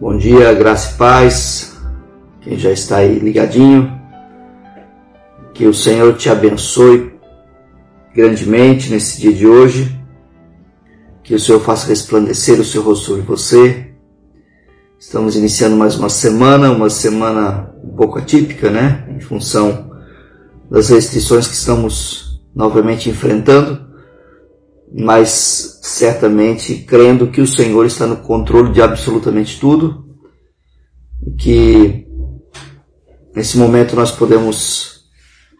Bom dia, graça e paz. Quem já está aí ligadinho, que o Senhor te abençoe grandemente nesse dia de hoje. Que o Senhor faça resplandecer o seu rosto sobre você. Estamos iniciando mais uma semana, uma semana um pouco atípica, né? Em função das restrições que estamos novamente enfrentando, mas certamente crendo que o Senhor está no controle de absolutamente tudo que nesse momento nós podemos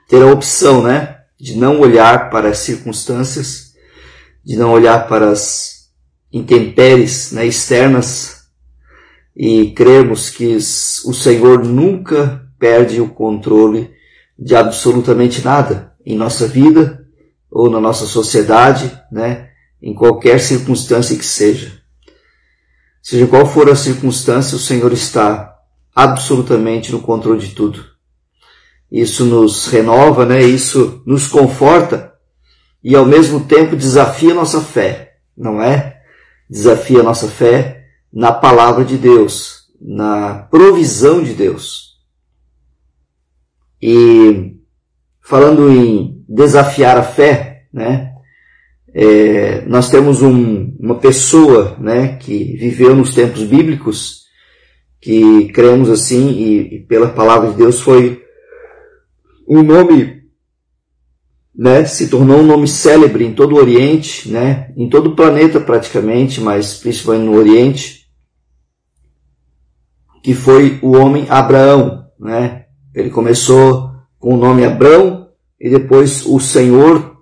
ter a opção, né, de não olhar para as circunstâncias, de não olhar para as intempéries né, externas e cremos que o Senhor nunca perde o controle de absolutamente nada em nossa vida ou na nossa sociedade, né, em qualquer circunstância que seja. Seja qual for a circunstância, o Senhor está absolutamente no controle de tudo. Isso nos renova, né? Isso nos conforta e ao mesmo tempo desafia nossa fé, não é? Desafia nossa fé na palavra de Deus, na provisão de Deus. E falando em desafiar a fé, né? É, nós temos um, uma pessoa, né, que viveu nos tempos bíblicos, que cremos assim e, e pela palavra de Deus foi um nome, né, se tornou um nome célebre em todo o Oriente, né, em todo o planeta praticamente, mas principalmente no Oriente, que foi o homem Abraão, né? Ele começou com o nome Abrão e depois o Senhor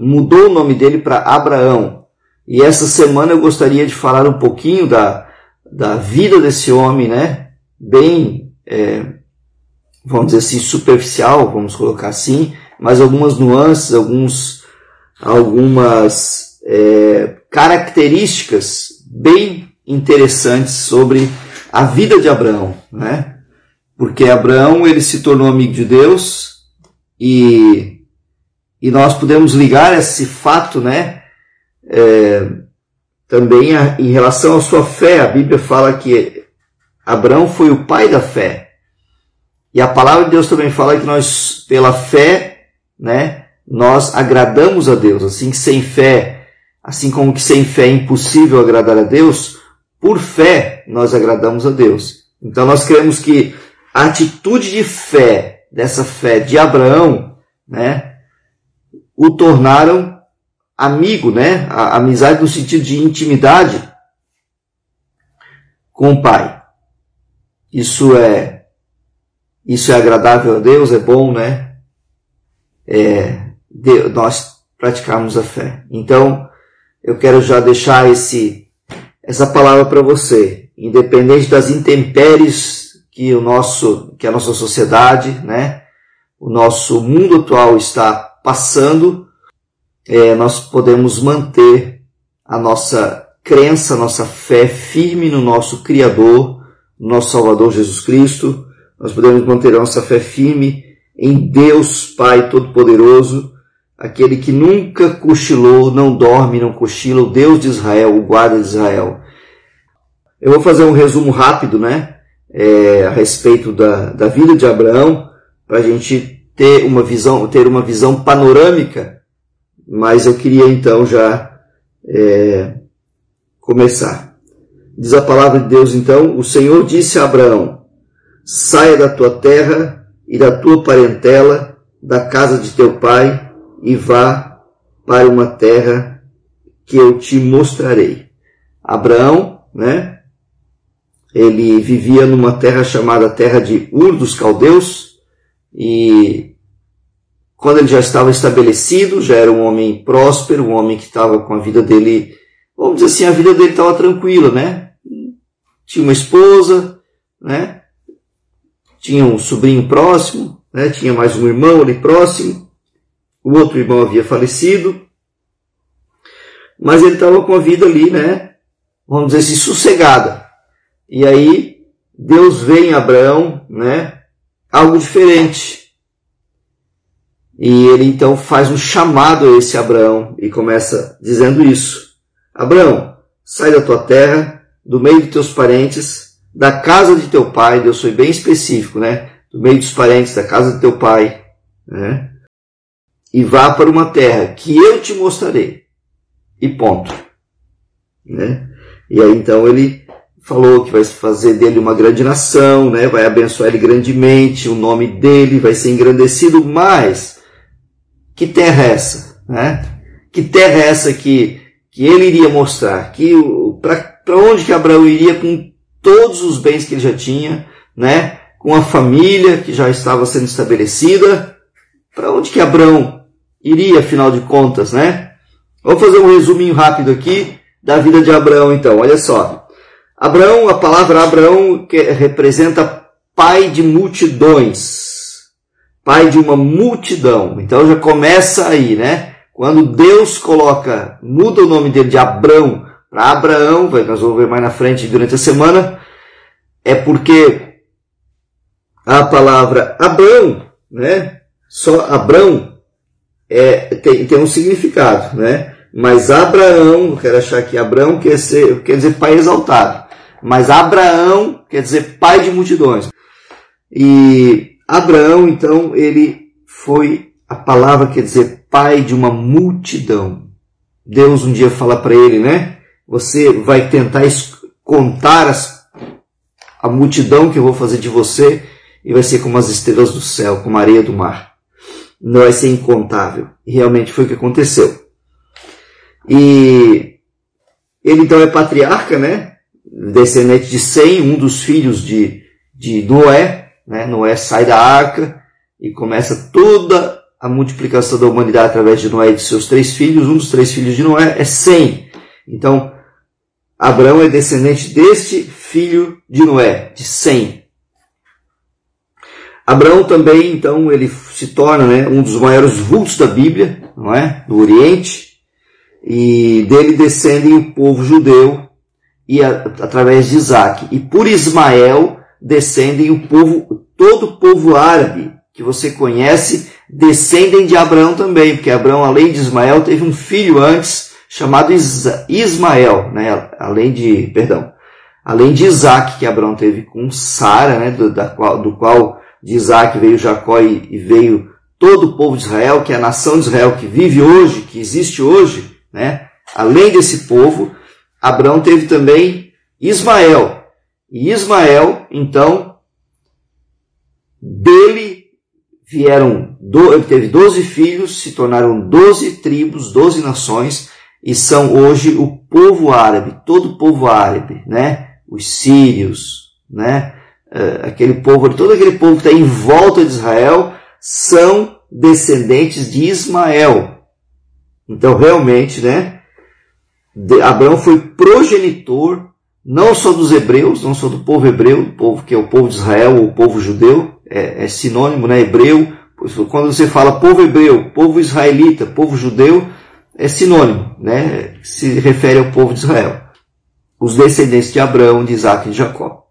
mudou o nome dele para Abraão. E essa semana eu gostaria de falar um pouquinho da, da vida desse homem, né? Bem é, vamos dizer assim, superficial, vamos colocar assim, mas algumas nuances, alguns, algumas é, características bem interessantes sobre a vida de Abraão, né? Porque Abraão ele se tornou amigo de Deus e, e nós podemos ligar esse fato, né? É, também a, em relação à sua fé, a Bíblia fala que Abraão foi o pai da fé. E a palavra de Deus também fala que nós, pela fé, né, nós agradamos a Deus. Assim que sem fé, assim como que sem fé é impossível agradar a Deus, por fé nós agradamos a Deus. Então nós cremos que a atitude de fé, dessa fé de Abraão, né, o tornaram amigo, né, a amizade no sentido de intimidade com o Pai. Isso é isso é agradável a Deus, é bom, né? É, de, nós praticarmos a fé. Então, eu quero já deixar esse, essa palavra para você. Independente das intempéries que o nosso, que a nossa sociedade, né? O nosso mundo atual está passando, é, nós podemos manter a nossa crença, a nossa fé firme no nosso Criador, no nosso Salvador Jesus Cristo, nós podemos manter a nossa fé firme em Deus Pai Todo-Poderoso, aquele que nunca cochilou, não dorme, não cochila, o Deus de Israel, o guarda de Israel. Eu vou fazer um resumo rápido, né, é, a respeito da, da vida de Abraão, para a gente ter uma visão, ter uma visão panorâmica, mas eu queria então já é, começar. Diz a palavra de Deus então, o Senhor disse a Abraão, saia da tua terra e da tua parentela, da casa de teu pai, e vá para uma terra que eu te mostrarei. Abraão, né? Ele vivia numa terra chamada terra de Ur dos Caldeus, e quando ele já estava estabelecido, já era um homem próspero, um homem que estava com a vida dele, vamos dizer assim, a vida dele estava tranquila, né? Tinha uma esposa, né? tinha um sobrinho próximo, né? tinha mais um irmão ali próximo, o outro irmão havia falecido, mas ele estava com a vida ali, né? Vamos dizer assim, sossegada. E aí Deus vê em Abraão, né? Algo diferente. E ele então faz um chamado a esse Abraão e começa dizendo isso: Abraão, sai da tua terra, do meio de teus parentes, da casa de teu pai, Deus foi bem específico, né? Do meio dos parentes, da casa de teu pai, né? E vá para uma terra que eu te mostrarei. E ponto. Né? E aí então ele falou que vai fazer dele uma grande nação, né? vai abençoar ele grandemente, o nome dele vai ser engrandecido, mas que terra é essa? Né? Que terra é essa que, que ele iria mostrar? Que Para onde que Abraão iria com todos os bens que ele já tinha, né? com a família que já estava sendo estabelecida? Para onde que Abraão iria, afinal de contas, né? Vamos fazer um resuminho rápido aqui da vida de Abraão, então. Olha só. Abraão, a palavra Abraão que representa pai de multidões. Pai de uma multidão. Então já começa aí, né? Quando Deus coloca, muda o nome dele de Abrão para Abraão, nós vamos ver mais na frente durante a semana, é porque a palavra Abrão, né? Só Abrão é, tem, tem um significado, né? Mas Abraão, quero achar que Abraão quer, ser, quer dizer pai exaltado. Mas Abraão quer dizer pai de multidões. E Abraão, então, ele foi, a palavra quer dizer pai de uma multidão. Deus um dia fala para ele, né? Você vai tentar contar as, a multidão que eu vou fazer de você e vai ser como as estrelas do céu, como a areia do mar. Não vai ser incontável. E realmente foi o que aconteceu. E ele então é patriarca, né? Descendente de Sem, um dos filhos de, de Noé. Né? Noé sai da arca e começa toda a multiplicação da humanidade através de Noé e de seus três filhos. Um dos três filhos de Noé é Sem. Então, Abraão é descendente deste filho de Noé, de Sem. Abraão também, então, ele se torna né, um dos maiores vultos da Bíblia, não é? Do Oriente e dele descendem o povo judeu e a, através de Isaac. E por Ismael descendem o povo, todo o povo árabe que você conhece, descendem de Abraão também, porque Abraão, além de Ismael, teve um filho antes chamado Ismael, né? Além de, perdão, além de Isaac que Abraão teve com Sara, né? Do, da qual, do qual de Isaac veio Jacó e, e veio todo o povo de Israel, que é a nação de Israel que vive hoje, que existe hoje, né? Além desse povo, Abraão teve também Ismael. E Ismael, então, dele vieram, ele teve doze filhos, se tornaram doze tribos, doze nações, e são hoje o povo árabe, todo o povo árabe, né? Os sírios, né? É, aquele povo, todo aquele povo que está em volta de Israel, são descendentes de Ismael. Então, realmente, né? Abraão foi progenitor não só dos hebreus, não só do povo hebreu, povo que é o povo de Israel ou o povo judeu, é, é sinônimo, né? Hebreu. Quando você fala povo hebreu, povo israelita, povo judeu, é sinônimo, né? Se refere ao povo de Israel. Os descendentes de Abraão, de Isaac e de Jacó.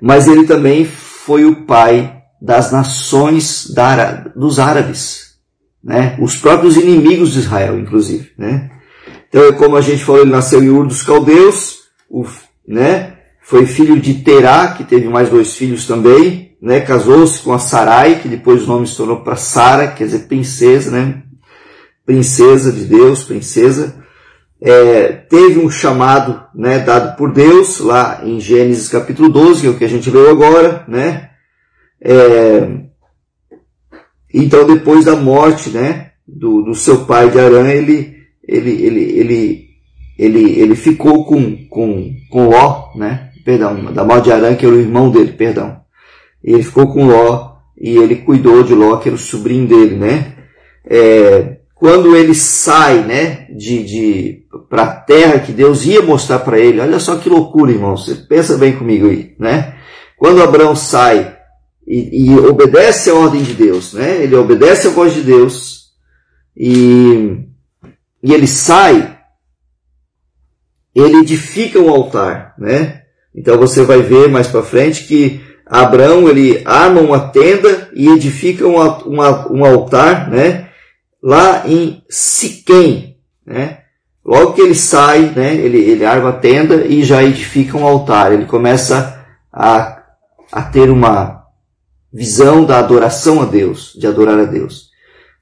Mas ele também foi o pai das nações da, dos árabes né? Os próprios inimigos de Israel, inclusive, né? Então, como a gente falou, ele nasceu em Ur dos Caldeus, né? Foi filho de Terá, que teve mais dois filhos também, né? Casou-se com a Sarai, que depois o nome se tornou para Sara, quer dizer princesa, né? Princesa de Deus, princesa. É, teve um chamado, né, dado por Deus lá em Gênesis capítulo 12, que é o que a gente leu agora, né? É, então, depois da morte, né, do, do seu pai de Arã, ele, ele, ele, ele, ele, ele ficou com, com, com Ló, né, perdão, da morte de Arã, que era o irmão dele, perdão. Ele ficou com Ló e ele cuidou de Ló, que era o sobrinho dele, né. É, quando ele sai, né, de, de para a terra que Deus ia mostrar para ele, olha só que loucura, irmão, você pensa bem comigo aí, né? Quando Abraão sai e, e, obedece a ordem de Deus, né? Ele obedece a voz de Deus e, e ele sai, ele edifica um altar, né? Então você vai ver mais para frente que Abraão ele arma uma tenda e edifica uma, uma, um altar, né? Lá em Siquém, né? Logo que ele sai, né? Ele, ele arma a tenda e já edifica um altar. Ele começa a, a ter uma visão da adoração a Deus, de adorar a Deus.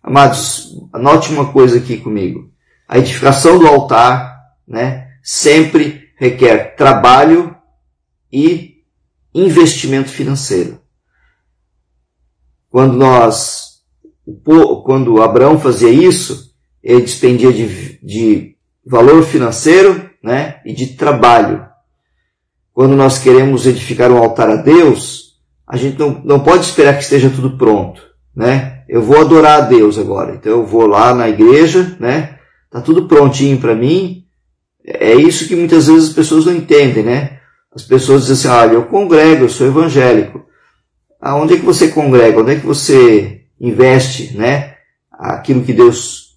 Amados, anote uma coisa aqui comigo. A edificação do altar, né? Sempre requer trabalho e investimento financeiro. Quando nós, quando Abraão fazia isso, ele despendia de, de valor financeiro, né, e de trabalho. Quando nós queremos edificar um altar a Deus, a gente não, não pode esperar que esteja tudo pronto, né? Eu vou adorar a Deus agora, então eu vou lá na igreja, né? Tá tudo prontinho para mim. É isso que muitas vezes as pessoas não entendem, né? As pessoas dizem assim, olha, eu congrego, eu sou evangélico. Aonde é que você congrega? Onde é que você investe, né? Aquilo que Deus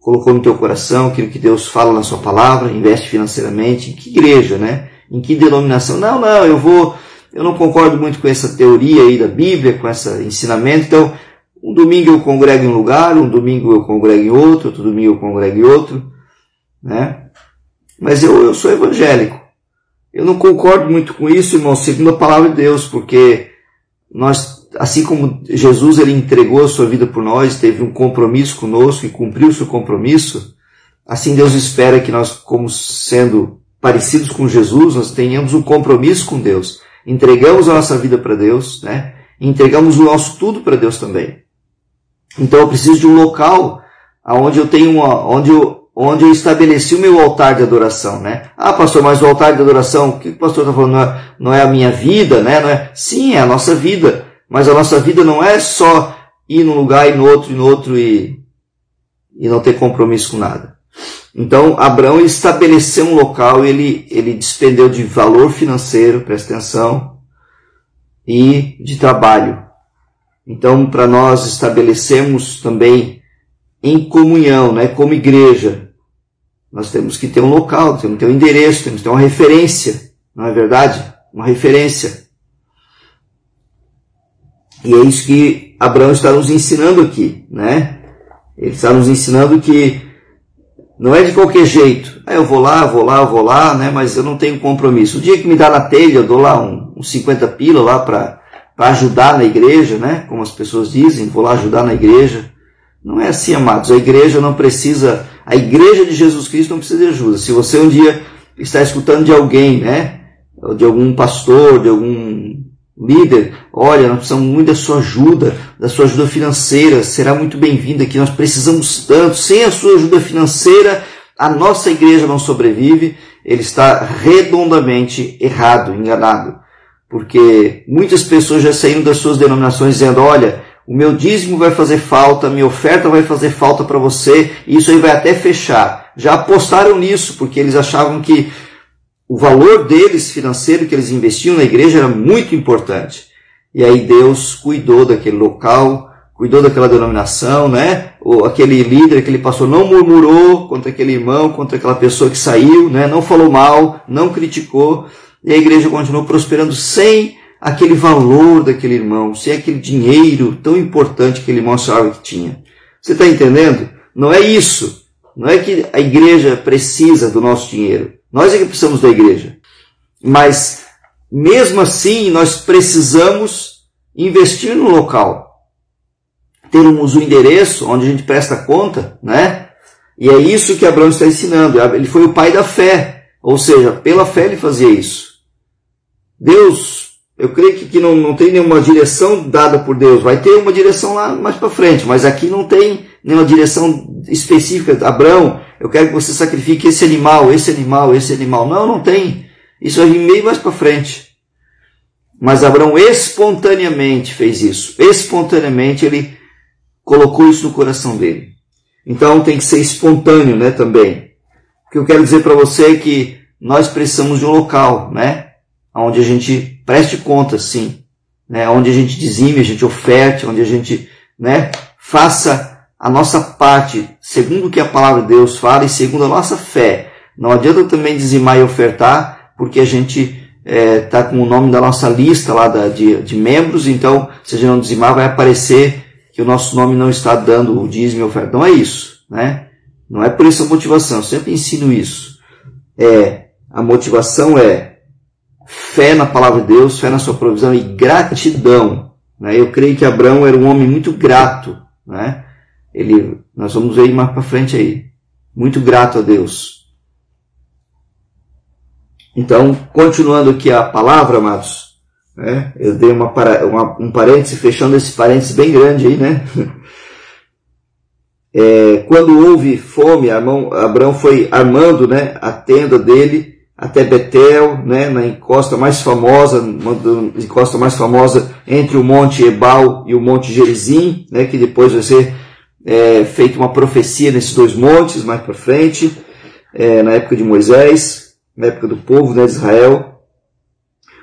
colocou no teu coração, aquilo que Deus fala na sua palavra, investe financeiramente. Em que igreja, né? Em que denominação? Não, não, eu vou, eu não concordo muito com essa teoria aí da Bíblia, com esse ensinamento. Então, um domingo eu congrego em um lugar, um domingo eu congrego em outro, outro domingo eu congrego em outro, né? Mas eu, eu sou evangélico. Eu não concordo muito com isso, irmão, segundo a palavra de Deus, porque nós, assim como Jesus ele entregou a sua vida por nós, teve um compromisso conosco e cumpriu o seu compromisso, assim Deus espera que nós, como sendo parecidos com Jesus, nós tenhamos um compromisso com Deus. Entregamos a nossa vida para Deus, né? entregamos o nosso tudo para Deus também. Então eu preciso de um local onde eu tenho uma, onde eu onde eu estabeleci o meu altar de adoração, né? Ah, pastor, mas o altar de adoração, o que o pastor está falando? Não é, não é, a minha vida, né? Não é, sim, é a nossa vida. Mas a nossa vida não é só ir num lugar e no outro e no outro e, e não ter compromisso com nada. Então, Abraão estabeleceu um local, ele, ele despendeu de valor financeiro, presta atenção, e de trabalho. Então, para nós estabelecermos também em comunhão, né, como igreja. Nós temos que ter um local, temos que ter um endereço, temos que ter uma referência, não é verdade? Uma referência. E é isso que Abraão está nos ensinando aqui, né? Ele está nos ensinando que não é de qualquer jeito. Ah, eu vou lá, vou lá, vou lá, né? Mas eu não tenho compromisso. O dia que me dá na telha, eu dou lá um, uns 50 pila lá para ajudar na igreja, né? Como as pessoas dizem, vou lá ajudar na igreja. Não é assim, amados. A igreja não precisa, a igreja de Jesus Cristo não precisa de ajuda. Se você um dia está escutando de alguém, né? De algum pastor, de algum líder, olha, nós precisamos muito da sua ajuda, da sua ajuda financeira, será muito bem-vinda aqui. Nós precisamos tanto. Sem a sua ajuda financeira, a nossa igreja não sobrevive. Ele está redondamente errado, enganado. Porque muitas pessoas já saíram das suas denominações dizendo, olha, o meu dízimo vai fazer falta, minha oferta vai fazer falta para você, e isso aí vai até fechar. Já apostaram nisso, porque eles achavam que o valor deles financeiro que eles investiam na igreja era muito importante. E aí Deus cuidou daquele local, cuidou daquela denominação, né? Ou aquele líder, aquele pastor não murmurou contra aquele irmão, contra aquela pessoa que saiu, né? Não falou mal, não criticou, e a igreja continuou prosperando sem aquele valor daquele irmão, sem aquele dinheiro tão importante que irmão achava que tinha. Você está entendendo? Não é isso. Não é que a igreja precisa do nosso dinheiro. Nós é que precisamos da igreja. Mas, mesmo assim, nós precisamos investir no local. Termos um endereço onde a gente presta conta, né? E é isso que Abraão está ensinando. Ele foi o pai da fé. Ou seja, pela fé ele fazia isso. Deus eu creio que, que não, não tem nenhuma direção dada por Deus. Vai ter uma direção lá mais para frente, mas aqui não tem nenhuma direção específica. Abraão, eu quero que você sacrifique esse animal, esse animal, esse animal. Não, não tem. Isso vai vir meio mais para frente. Mas Abraão espontaneamente fez isso. Espontaneamente ele colocou isso no coração dele. Então tem que ser espontâneo, né, também. O que eu quero dizer para você é que nós precisamos de um local, né? Onde a gente preste conta, sim, né? onde a gente dizime, a gente oferte, onde a gente né, faça a nossa parte, segundo o que a palavra de Deus fala e segundo a nossa fé. Não adianta também dizimar e ofertar, porque a gente é, tá com o nome da nossa lista lá da, de, de membros, então se a gente não dizimar vai aparecer que o nosso nome não está dando o dízimo e oferta. Não é isso, né? Não é por essa motivação, eu sempre ensino isso. É, a motivação é fé na palavra de Deus, fé na sua provisão e gratidão. Né? Eu creio que Abraão era um homem muito grato, né? Ele, nós vamos ver mais para frente aí. Muito grato a Deus. Então, continuando aqui a palavra, amados, né? eu dei uma, uma, um parêntese, fechando esse parêntese bem grande aí, né? É, quando houve fome, Abraão foi armando né, a tenda dele até Betel, né, na encosta mais famosa, uma encosta mais famosa entre o Monte Ebal e o Monte Gerizim, né, que depois vai ser é, feita uma profecia nesses dois montes mais para frente, é, na época de Moisés, na época do povo né, de Israel.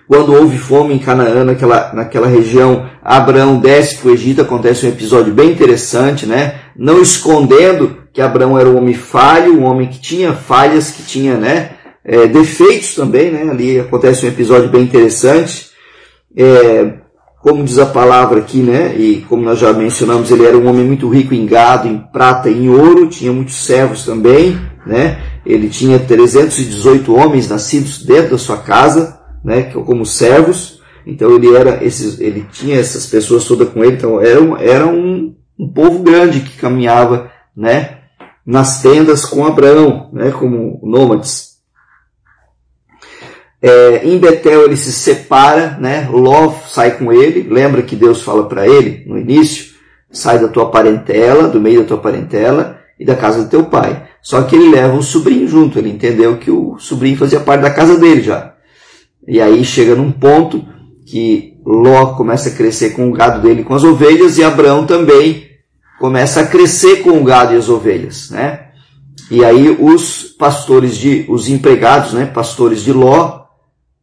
Quando houve fome em Canaã, naquela, naquela região, Abraão desce para o Egito, acontece um episódio bem interessante, né? Não escondendo que Abraão era um homem falho, um homem que tinha falhas, que tinha, né? É, defeitos também, né? Ali acontece um episódio bem interessante. É, como diz a palavra aqui, né? E como nós já mencionamos, ele era um homem muito rico em gado, em prata em ouro, tinha muitos servos também, né? Ele tinha 318 homens nascidos dentro da sua casa, né? Como servos. Então ele era esses, ele tinha essas pessoas todas com ele. Então era um, era um, um povo grande que caminhava, né? Nas tendas com Abraão, né? Como nômades. É, em Betel ele se separa, né? Ló sai com ele. Lembra que Deus fala para ele no início: sai da tua parentela, do meio da tua parentela e da casa do teu pai. Só que ele leva o sobrinho junto. Ele entendeu que o sobrinho fazia parte da casa dele já. E aí chega num ponto que Ló começa a crescer com o gado dele, com as ovelhas, e Abraão também começa a crescer com o gado e as ovelhas, né? E aí os pastores de, os empregados, né, pastores de Ló,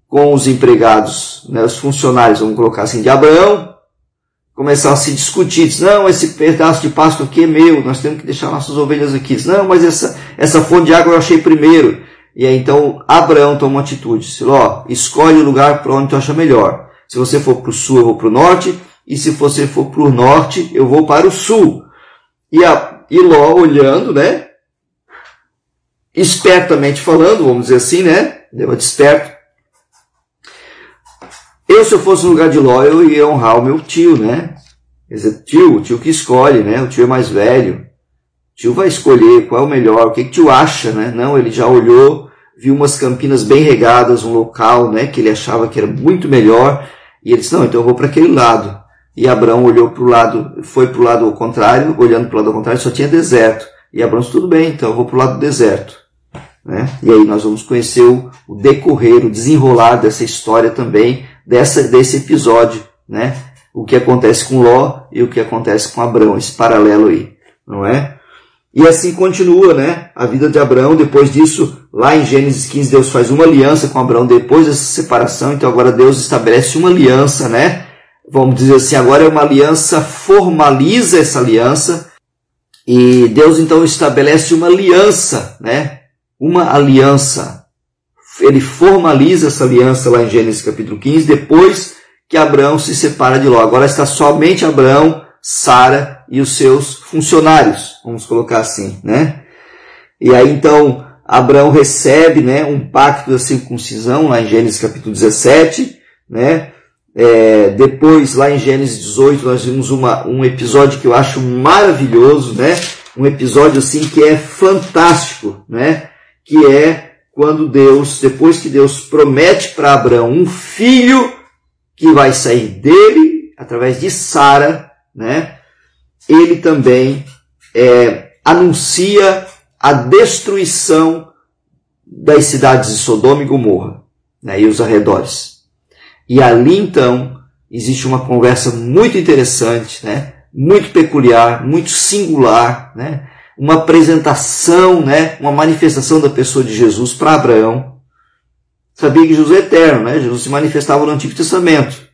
com os empregados, né, os funcionários, vamos colocar assim, de Abraão, começaram a se discutir, diz, não, esse pedaço de pasto aqui é meu, nós temos que deixar nossas ovelhas aqui, diz, não, mas essa, essa fonte de água eu achei primeiro, e aí então Abraão toma uma atitude, diz, ó, escolhe o lugar para onde tu acha melhor, se você for para o sul eu vou para o norte, e se você for para o norte eu vou para o sul, e, a, e Ló olhando, né, espertamente falando, vamos dizer assim, né, deu de esperto, eu, se eu fosse no lugar de Ló, eu ia honrar o meu tio, né? Quer dizer, tio, o tio que escolhe, né? O tio é mais velho. O tio vai escolher qual é o melhor, o que, que o tio acha, né? Não, ele já olhou, viu umas campinas bem regadas, um local, né? Que ele achava que era muito melhor. E ele disse, não, então eu vou para aquele lado. E Abraão olhou para o lado, foi para o lado ao contrário, olhando para o lado ao contrário, só tinha deserto. E Abraão disse, tudo bem, então eu vou para o lado do deserto. Né? E aí nós vamos conhecer o, o decorrer, o desenrolar dessa história também, dessa, desse episódio, né? O que acontece com Ló e o que acontece com Abraão, esse paralelo aí, não é? E assim continua, né? A vida de Abraão, depois disso, lá em Gênesis 15, Deus faz uma aliança com Abraão depois dessa separação, então agora Deus estabelece uma aliança, né? Vamos dizer assim, agora é uma aliança, formaliza essa aliança, e Deus então estabelece uma aliança, né? Uma aliança ele formaliza essa aliança lá em Gênesis capítulo 15, depois que Abraão se separa de Ló. Agora está somente Abraão, Sara e os seus funcionários, vamos colocar assim, né? E aí então Abraão recebe, né, um pacto da circuncisão lá em Gênesis capítulo 17, né? É, depois lá em Gênesis 18 nós vimos uma, um episódio que eu acho maravilhoso, né? Um episódio assim que é fantástico, né? Que é quando Deus, depois que Deus promete para Abraão um filho que vai sair dele através de Sara, né? Ele também é, anuncia a destruição das cidades de Sodoma e Gomorra, né, e os arredores. E ali então existe uma conversa muito interessante, né, muito peculiar, muito singular, né, uma apresentação, né, uma manifestação da pessoa de Jesus para Abraão. Sabia que Jesus é eterno, né? Jesus se manifestava no Antigo Testamento.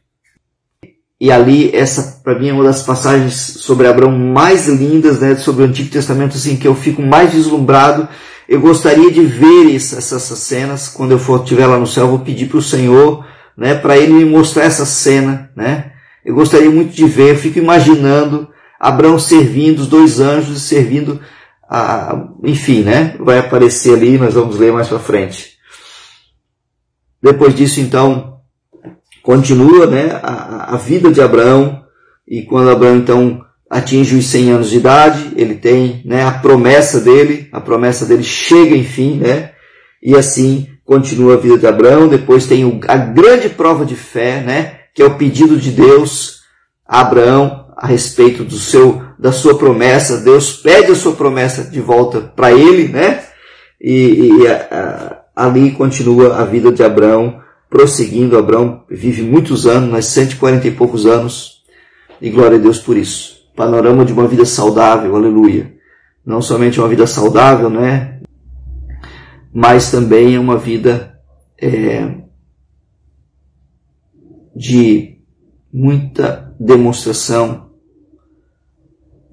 E ali, essa para mim é uma das passagens sobre Abraão mais lindas, né, sobre o Antigo Testamento, assim, que eu fico mais vislumbrado. eu gostaria de ver essas, essas cenas quando eu for estiver lá no céu. Vou pedir para o Senhor, né, para Ele me mostrar essa cena, né? Eu gostaria muito de ver. Eu fico imaginando Abraão servindo os dois anjos servindo, a, enfim, né? Vai aparecer ali. Nós vamos ler mais para frente. Depois disso, então, continua, né, a, a vida de Abraão e quando Abraão então atinge os 100 anos de idade, ele tem né, a promessa dele, a promessa dele chega enfim, né? E assim continua a vida de Abraão. Depois tem a grande prova de fé, né? Que é o pedido de Deus a Abraão a respeito do seu, da sua promessa. Deus pede a sua promessa de volta para ele, né? E, e a, a, ali continua a vida de Abraão, prosseguindo. Abraão vive muitos anos, mais 140 e poucos anos, e glória a Deus por isso panorama de uma vida saudável, aleluia. Não somente uma vida saudável, né? Mas também é uma vida é, de muita demonstração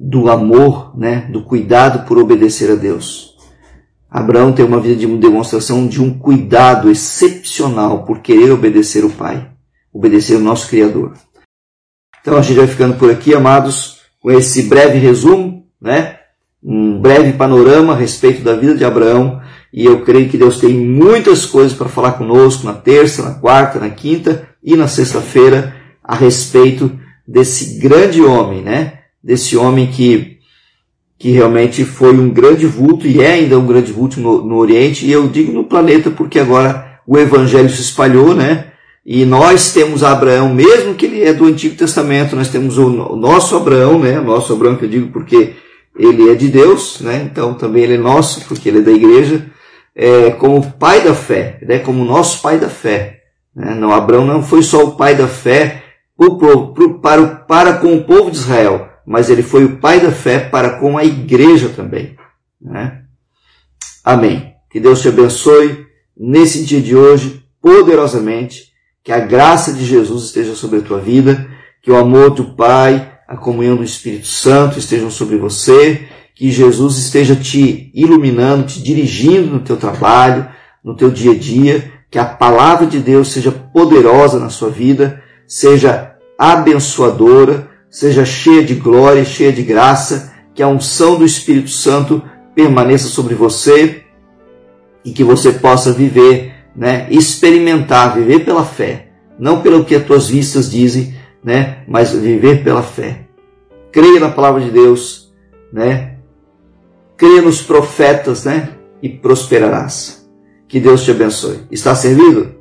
do amor, né? Do cuidado por obedecer a Deus. Abraão tem uma vida de demonstração de um cuidado excepcional por querer obedecer o Pai, obedecer o nosso Criador. Então a gente vai ficando por aqui, amados com esse breve resumo, né? um breve panorama a respeito da vida de Abraão. E eu creio que Deus tem muitas coisas para falar conosco na terça, na quarta, na quinta e na sexta-feira a respeito desse grande homem, né? Desse homem que, que realmente foi um grande vulto e é ainda um grande vulto no, no Oriente. E eu digo no planeta porque agora o Evangelho se espalhou, né? E nós temos Abraão, mesmo que ele é do Antigo Testamento, nós temos o nosso Abraão, né? O nosso Abraão que eu digo porque ele é de Deus, né? Então também ele é nosso, porque ele é da igreja, é, como pai da fé, né? Como nosso pai da fé. Né? Não, Abraão não foi só o pai da fé para, para com o povo de Israel, mas ele foi o pai da fé para com a igreja também. Né? Amém. Que Deus te abençoe nesse dia de hoje, poderosamente que a graça de Jesus esteja sobre a tua vida, que o amor do Pai, a comunhão do Espírito Santo estejam sobre você, que Jesus esteja te iluminando, te dirigindo no teu trabalho, no teu dia a dia, que a palavra de Deus seja poderosa na sua vida, seja abençoadora, seja cheia de glória, cheia de graça, que a unção do Espírito Santo permaneça sobre você e que você possa viver né, experimentar, viver pela fé, não pelo que as tuas vistas dizem, né, mas viver pela fé. Creia na palavra de Deus, né? Creia nos profetas, né? E prosperarás. Que Deus te abençoe. Está servido?